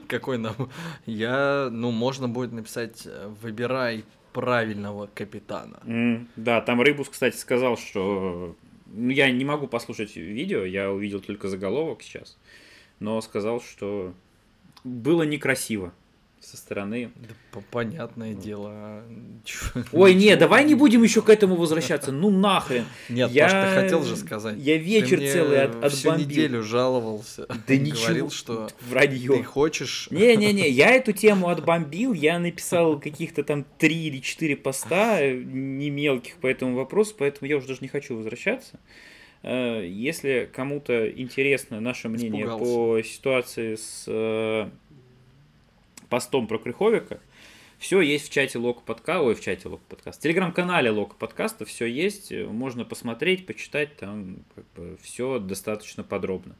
Какой нам? Я, ну, можно будет написать э, «Выбирай правильного капитана». Mm, да, там Рыбус, кстати, сказал, что... Ну, я не могу послушать видео, я увидел только заголовок сейчас, но сказал, что было некрасиво со стороны. Да, понятное дело. А <laughs> Ой, не, давай не будем еще к этому возвращаться. Ну нахрен. Нет, я... Паш, ты хотел же сказать. Я вечер ты целый от, отбомбил. Всю неделю жаловался. Да <laughs> ничего. Говорил, что вранье. Ты хочешь... <laughs> Не-не-не, я эту тему отбомбил. Я написал каких-то там три или четыре поста, не мелких по этому вопросу, поэтому я уже даже не хочу возвращаться. Э, если кому-то интересно наше мнение Испугался. по ситуации с э, постом про Крыховика. Все есть в чате Лока подкаста, ой, в чате Лока подкаста, в телеграм-канале Лока подкаста все есть, можно посмотреть, почитать, там как бы все достаточно подробно.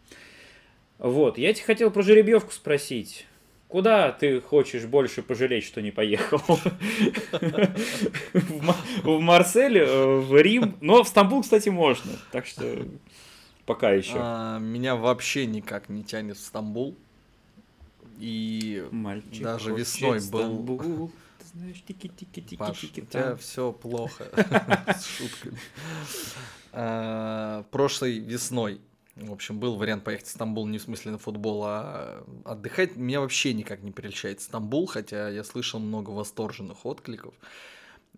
Вот, я тебе хотел про жеребьевку спросить. Куда ты хочешь больше пожалеть, что не поехал? В Марсель, э, в Рим, но в Стамбул, кстати, можно, так что пока еще. А, меня вообще никак не тянет в Стамбул. И Мальчик даже весной был... <laughs> знаешь, тики-тики-тики-тики. Паш, у тебя все плохо <laughs> с шутками. А, прошлой весной в общем, был вариант поехать в Стамбул не в смысле на футбол, а отдыхать. Меня вообще никак не прельщает Стамбул, хотя я слышал много восторженных откликов.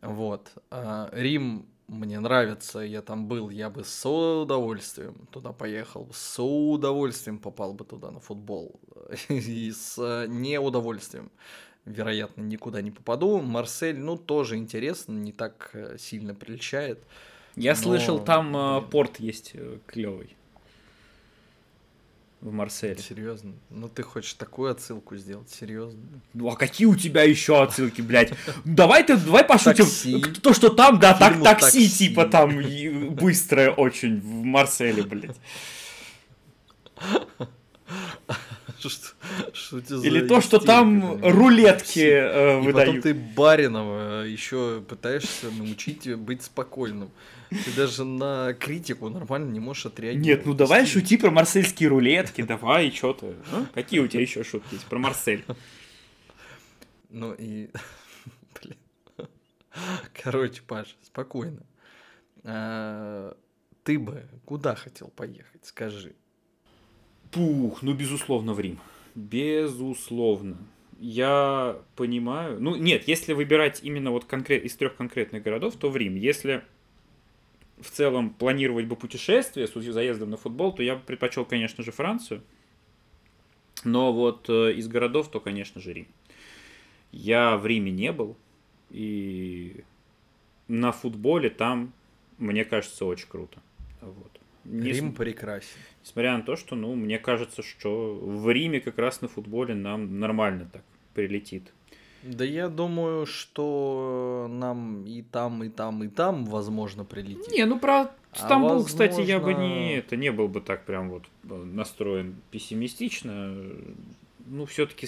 Вот. А, Рим мне нравится, я там был, я бы с удовольствием туда поехал, с удовольствием попал бы туда на футбол. <laughs> И с неудовольствием, вероятно, никуда не попаду. Марсель, ну, тоже интересно, не так э, сильно приличает. Я но, слышал, там э, порт есть э, клевый. В Марселе. Серьезно? Ну ты хочешь такую отсылку сделать? Серьезно? Ну а какие у тебя еще отсылки, блядь? Давай ты, давай пошутим. Такси. То, что там, да, так такси, «Такси». типа там быстрое очень в Марселе, блядь. <laughs> Что, что Или то, что там рулетки э, И потом выдают. ты Баринова еще пытаешься научить быть спокойным. Ты даже на критику нормально не можешь отреагировать. Нет, ну давай шути про марсельские рулетки, давай, что ты. а? Какие у тебя еще шутки есть про Марсель? Ну и... <laughs> Блин. Короче, Паш, спокойно. А, Ты бы куда хотел поехать, скажи? Пух, ну безусловно в Рим. Безусловно. Я понимаю. Ну нет, если выбирать именно вот конкрет из трех конкретных городов, то в Рим. Если в целом планировать бы путешествие с заездом на футбол, то я бы предпочел, конечно же, Францию. Но вот э, из городов, то, конечно же, Рим. Я в Риме не был, и на футболе там, мне кажется, очень круто. Вот. Не Рим прекрасен. Несмотря на то, что, ну, мне кажется, что в Риме как раз на футболе нам нормально так прилетит. Да я думаю, что нам и там, и там, и там, возможно, прилетит. Не, ну про Стамбул, А кстати, я бы возможно- не это не был бы так прям вот э, настроен пессимистично. Ну, все-таки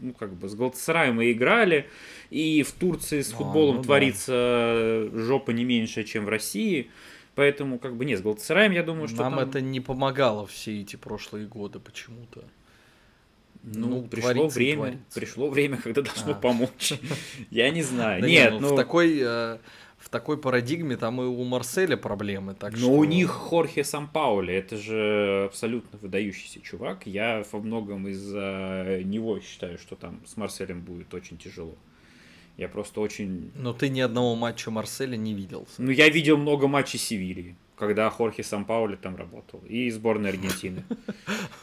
ну, как бы с Галатасараем мы играли, и в Турции с А, футболом ну да. творится жопа не меньше, чем в России. Поэтому, как бы, нет, с Галатасараем, я думаю, что Нам там- это не помогало все эти прошлые годы почему-то. Ну, ну, пришло творится время, творится. пришло время, когда должно А. помочь. <laughs> Я не знаю. Да Нет, не, ну, в такой э, в такой парадигме там и у Марселя проблемы, так но что у них Хорхе Сампаули, это же абсолютно выдающийся чувак. Я во многом из-за него считаю, что там с Марселем будет очень тяжело. Я просто очень... Но ты ни одного матча Марселя не видел. Ну, я видел много матчей Севильи, когда Хорхе Сампаули там работал, и сборной Аргентины.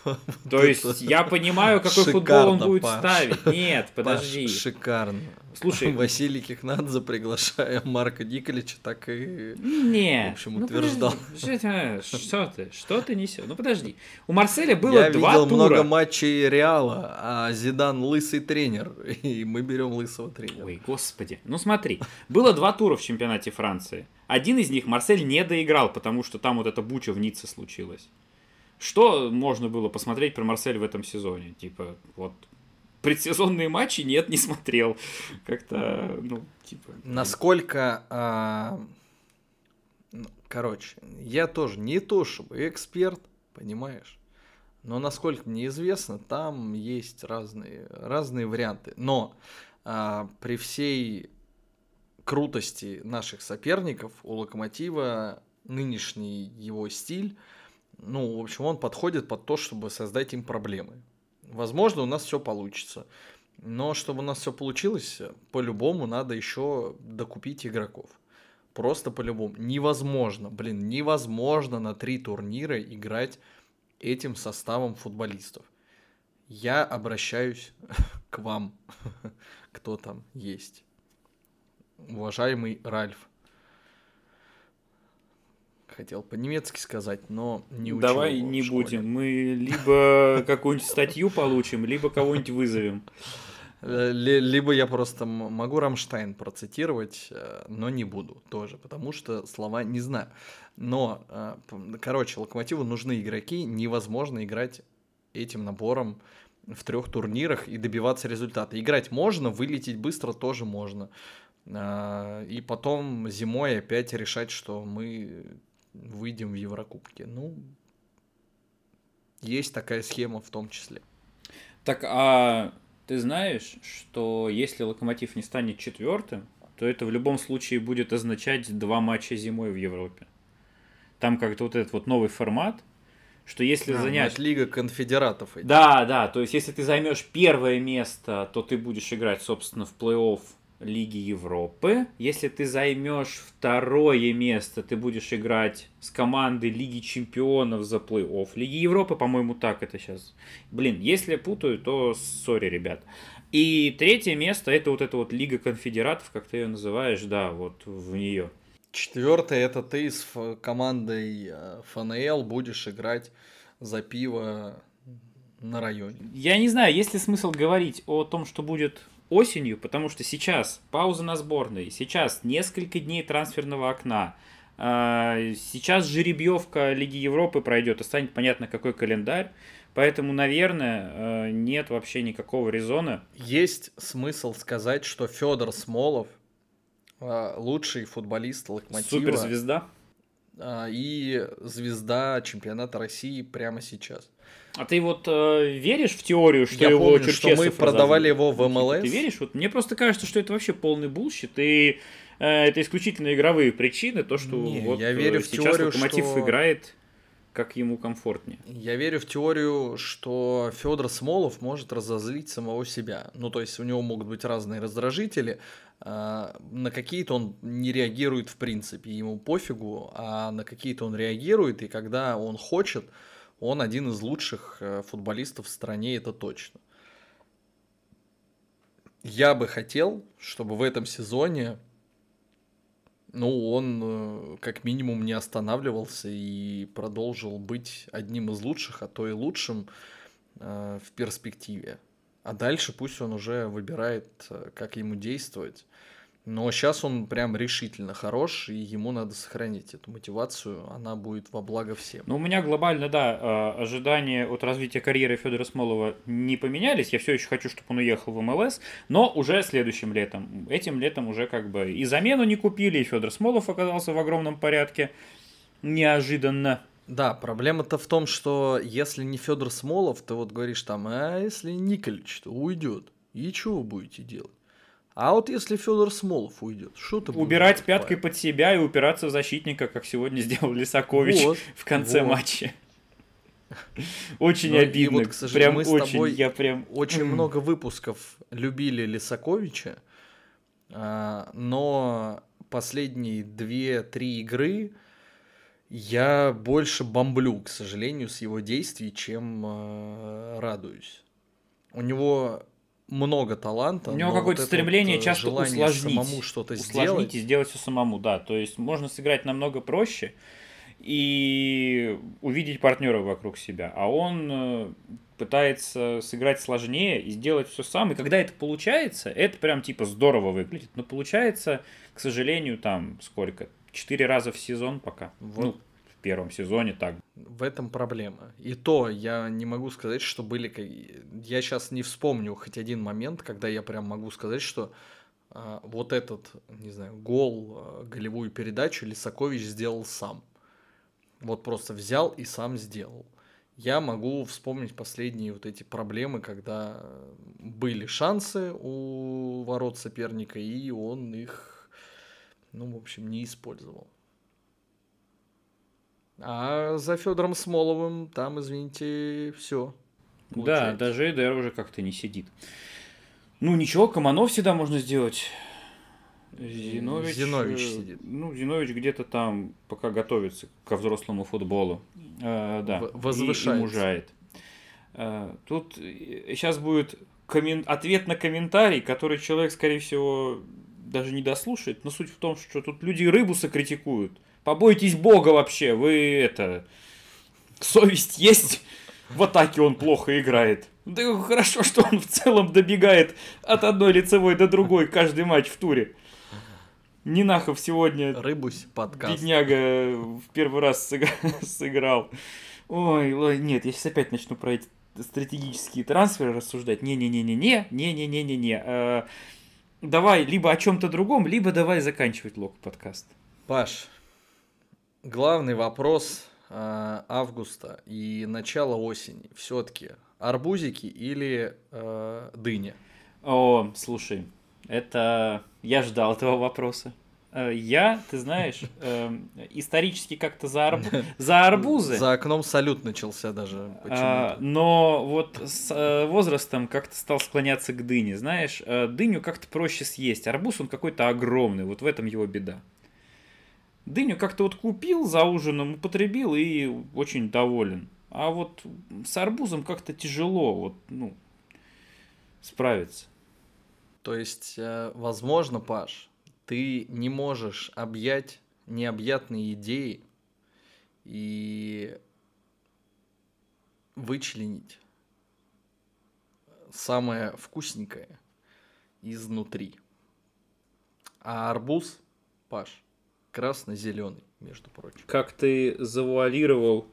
<laughs> То есть я понимаю, какой футбол он будет ставить. Нет, подожди. шикарно. Слушай, <laughs> Василий Кихнадзе, приглашая Марка Николича, так и... Не, в общем, ну утверждал. подожди, что ты- Что ты? Что ты несешь? Ну подожди. У Марселя было Я два видел тура. много матчей Реала, а Зидан лысый тренер, <laughs> и мы берем лысого тренера. Ой, господи. Ну смотри, было два тура в чемпионате Франции. Один из них Марсель не доиграл, потому что там вот эта буча в Ницце случилась. Что можно было посмотреть про Марсель в этом сезоне? Типа, вот предсезонные матчи нет, не смотрел. Как-то, ну, типа... Насколько... а, ну, Короче, я тоже не то чтобы эксперт, понимаешь? Но насколько мне известно, там есть разные, разные варианты. Но а, при всей крутости наших соперников у Локомотива нынешний его стиль, ну, в общем, он подходит под то, чтобы создать им проблемы. Возможно, у нас все получится. Но чтобы у нас все получилось, по-любому надо еще докупить игроков. Просто по-любому. Невозможно, блин, невозможно на три турнира играть этим составом футболистов. Я обращаюсь <laughs> к вам, <laughs> кто там есть. Уважаемый Ральф. Хотел по-немецки сказать, но не учил Давай его не будем. Мы либо какую-нибудь статью получим, либо кого-нибудь вызовем. Э, ли- Либо я просто могу Рамштайн процитировать, э, но не буду тоже, потому что слова не знаю. Но, э, короче, Локомотиву нужны игроки, невозможно играть этим набором в трех турнирах и добиваться результата. Играть можно, вылететь быстро тоже можно. И потом зимой опять решать, что мы выйдем в Еврокубки. Ну, есть такая схема в том числе. Так, а ты знаешь, что если Локомотив не станет четвертым, то это в любом случае будет означать два матча зимой в Европе. Там как-то вот этот вот новый формат, что если А, занять... это Лига конфедератов. идет. Да, да, то есть если ты займешь первое место, то ты будешь играть, собственно, в плей-офф Лиги Европы. Если ты займешь второе место, ты будешь играть с командой Лиги Чемпионов за плей-офф. Лиги Европы, по-моему, так это сейчас. Блин, если путаю, то сори, ребят. И третье место это вот эта вот Лига Конфедератов, как ты ее называешь, да, вот в нее. Четвертое это ты с командой э, ФНЛ будешь играть за пиво на районе. Я не знаю, есть ли смысл говорить о том, что будет осенью, потому что сейчас пауза на сборной, сейчас несколько дней трансферного окна, а, сейчас жеребьевка Лиги Европы пройдет, и станет понятно, какой календарь. Поэтому, наверное, э, нет вообще никакого резона. Есть смысл сказать, что Федор Смолов э, лучший футболист Локомотива. Суперзвезда. А, и звезда чемпионата России прямо сейчас. А ты вот э, веришь в теорию, что Я его помню, что мы продавали его в МЛС. Ты веришь? Вот мне просто кажется, что это вообще полный bullshit, и э, это исключительно игровые причины, то, что Не, вот я верю э, в сейчас теорию, Локомотив что... играет как ему комфортнее. Я верю в теорию, что Федор Смолов может разозлить самого себя. Ну, то есть у него могут быть разные раздражители, а, на какие-то он не реагирует в принципе, ему пофигу, а на какие-то он реагирует, и когда он хочет, он один из лучших э, футболистов в стране, это точно. Я бы хотел, чтобы в этом сезоне ну, он э, как минимум не останавливался и продолжил быть одним из лучших, а то и лучшим э, в перспективе. А дальше пусть он уже выбирает, э, как ему действовать. Но сейчас он прям решительно хорош, и ему надо сохранить эту мотивацию, она будет во благо всем. Ну, у меня глобально, да, а, ожидания от развития карьеры Федора Смолова не поменялись. Я все еще хочу, чтобы он уехал в МЛС, но уже следующим летом. Этим летом уже как бы и замену не купили, и Федор Смолов оказался в огромном порядке. Неожиданно. Да, проблема-то в том, что если не Федор Смолов, ты вот говоришь там, а если Николич, то уйдет. И что вы будете делать? А вот если Федор Смолов уйдет, что ты Убирать будешь пяткой под себя и упираться в защитника, как сегодня сделал Лисакович вот, в конце вот. матча. Очень ну, обидно. Вот, к сожалению, прям мы с очень, тобой я прям... очень <clears throat> много выпусков любили Лисаковича, а, но последние две-три игры я больше бомблю, к сожалению, с его действий, чем э, радуюсь. У него много таланта. У него какое-то вот стремление вот часто усложнить. самому что-то усложнить сделать. и сделать все самому, да. То есть можно сыграть намного проще и увидеть партнера вокруг себя. А он э, пытается сыграть сложнее и сделать все сам. И когда это получается, это прям типа здорово выглядит. Но получается, к сожалению, там сколько? Четыре раза в сезон пока. Вот. Ну, первом сезоне так. В этом проблема. И то я не могу сказать, что были... Я сейчас не вспомню хоть один момент, когда я прям могу сказать, что а, вот этот, не знаю, гол, а, голевую передачу Лисакович сделал сам. Вот просто взял и сам сделал. Я могу вспомнить последние вот эти проблемы, когда были шансы у ворот соперника, и он их, ну, в общем, не использовал. А за Федором Смоловым там, извините, все. Да, даже ЭДР уже как-то не сидит. Ну ничего, Команов всегда можно сделать. Зинович, Зинович э, сидит. Ну, Зинович где-то там пока готовится ко взрослому футболу. Э, да. Возвышается. И, и мужает. Э, тут сейчас будет коммен... ответ на комментарий, который человек, скорее всего, даже не дослушает. Но суть в том, что тут люди рыбу сокритикуют. Побойтесь Бога вообще, вы это... Совесть есть? В атаке он плохо играет. Да хорошо, что он в целом добегает от одной лицевой до другой каждый матч в туре. Нинахов сегодня... Рыбусь подкаст. Бедняга в первый раз <laughs> сыграл. Ой, нет, я сейчас опять начну про эти стратегические трансферы рассуждать. Не-не-не-не-не, не-не-не-не-не. А, давай либо о чем-то другом, либо давай заканчивать лог подкаст. Паш, главный вопрос э, августа и начала осени все-таки арбузики или э, дыня? О, слушай, это я ждал этого вопроса. Э, я, ты знаешь, <laughs> эм, исторически как-то за, арбу... <laughs> за арбузы. За окном салют начался даже. А, но вот с э, возрастом как-то стал склоняться к дыне. Знаешь, э, дыню как-то проще съесть. Арбуз он какой-то огромный. Вот в этом его беда. Дыню как-то вот купил за ужином, употребил и очень доволен. А вот с арбузом как-то тяжело вот, ну, справиться. То есть, возможно, Паш, ты не можешь объять необъятные идеи и вычленить самое вкусненькое изнутри. А арбуз, Паш, красно-зеленый, между прочим. Как ты завуалировал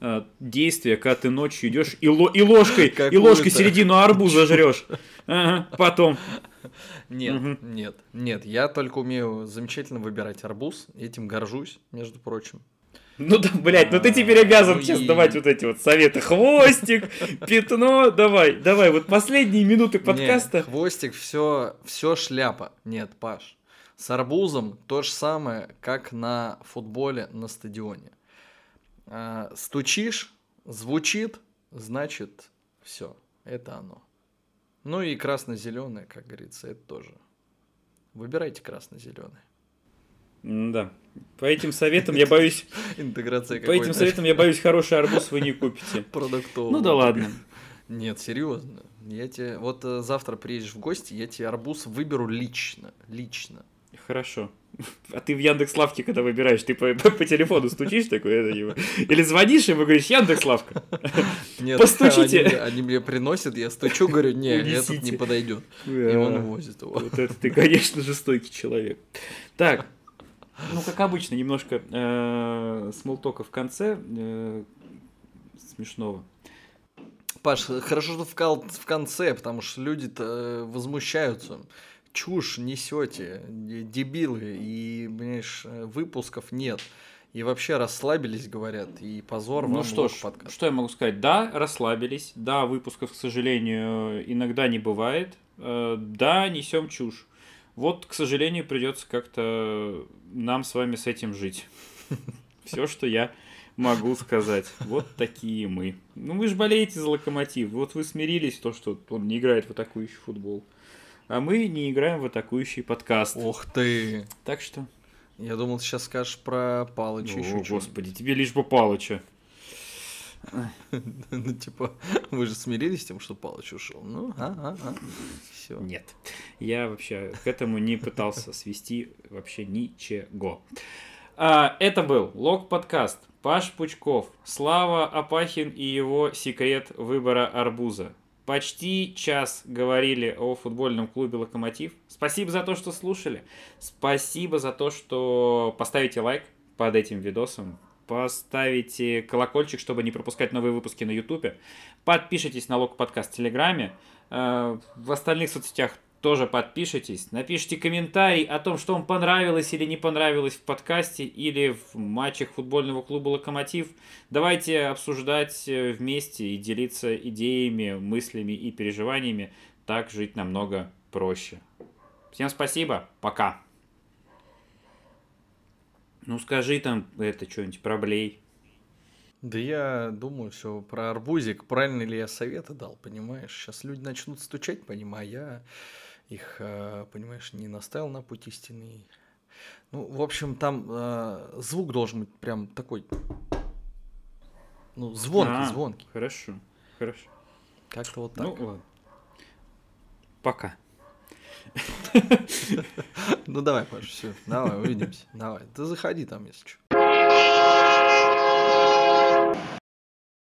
э, действие, когда ты ночью идешь и, ло- и ложкой, <laughs> и ложкой середину арбуза жрешь. Ага, потом. Нет, угу. нет, нет. Я только умею замечательно выбирать арбуз. Этим горжусь, между прочим. Ну да, блядь, ну ты теперь обязан ну, сейчас и... давать вот эти вот советы. Хвостик, <laughs> пятно, давай, давай, вот последние минуты подкаста. Нет, хвостик, все, все шляпа. Нет, Паш, с арбузом то же самое, как на футболе на стадионе. А, стучишь, звучит, значит, все, это оно. Ну и красно-зеленое, как говорится, это тоже. Выбирайте красно-зеленое. Да. По этим советам я боюсь... Интеграция По этим советам я боюсь, хороший арбуз вы не купите. Продуктовый. Ну да ладно. Нет, серьезно. Я тебе... Вот э, завтра приедешь в гости, я тебе арбуз выберу лично. Лично. Хорошо. А ты в Яндекс Лавке, когда выбираешь, ты по, по, по телефону стучишь такой, это его. Или звонишь ему, говоришь, Яндекс Лавка. Нет, Постучите. Они, они мне приносят, я стучу, говорю, не, этот не подойдет. И он увозит его. Вот это ты, конечно, жестокий человек. Так, ну, как обычно, немножко э, смолтока в конце э, смешного. Паш, хорошо, что в, в конце, потому что люди-то э, возмущаются чушь несете, дебилы, и, понимаешь, выпусков нет. И вообще расслабились, говорят, и позор ну вам что ж, подкаст. что я могу сказать? Да, расслабились, да, выпусков, к сожалению, иногда не бывает, э, да, несем чушь. Вот, к сожалению, придется как-то нам с вами с этим жить. <laughs> Все, что я могу сказать. Вот такие мы. Ну, вы же болеете за локомотив. Вот вы смирились, то, что он не играет в атакующий футбол а мы не играем в атакующий подкаст. Ох ты! Так что... Я думал, ты сейчас скажешь про Палыча еще. О, господи, тебе лишь бы Палыча. <laughs> Ну, типа, вы же смирились с тем, что Палыч ушел. Ну, а, а, а. Все. Нет. Я вообще к этому не пытался свести вообще ничего. А, это был Лог подкаст. Паш Пучков, Слава Апахин и его секрет выбора арбуза. Почти час говорили о футбольном клубе «Локомотив». Спасибо за то, что слушали. Спасибо за то, что поставите лайк под этим видосом. Поставите колокольчик, чтобы не пропускать новые выпуски на YouTube. Подпишитесь на Лок подкаст в Телеграме. Э, в остальных соцсетях тоже подпишитесь, напишите комментарий о том, что вам понравилось или не понравилось в подкасте или в матчах футбольного клуба «Локомотив». Давайте обсуждать э, вместе и делиться идеями, мыслями и переживаниями. Так жить намного проще. Всем спасибо, пока. Ну скажи там это что-нибудь про Блей. Да я думаю, все про арбузик. Правильно ли я советы дал, понимаешь? Сейчас люди начнут стучать по ним, а я их, э, понимаешь, не наставил на путь истинный. Ну, в общем, там э, звук должен быть прям такой, ну, звонкий, а, звонкий. Хорошо, хорошо. Как-то вот так. Ну, ладно. Пока. <laughs> Ну давай, Паша, все, давай, увидимся. Давай, ты заходи там, если что.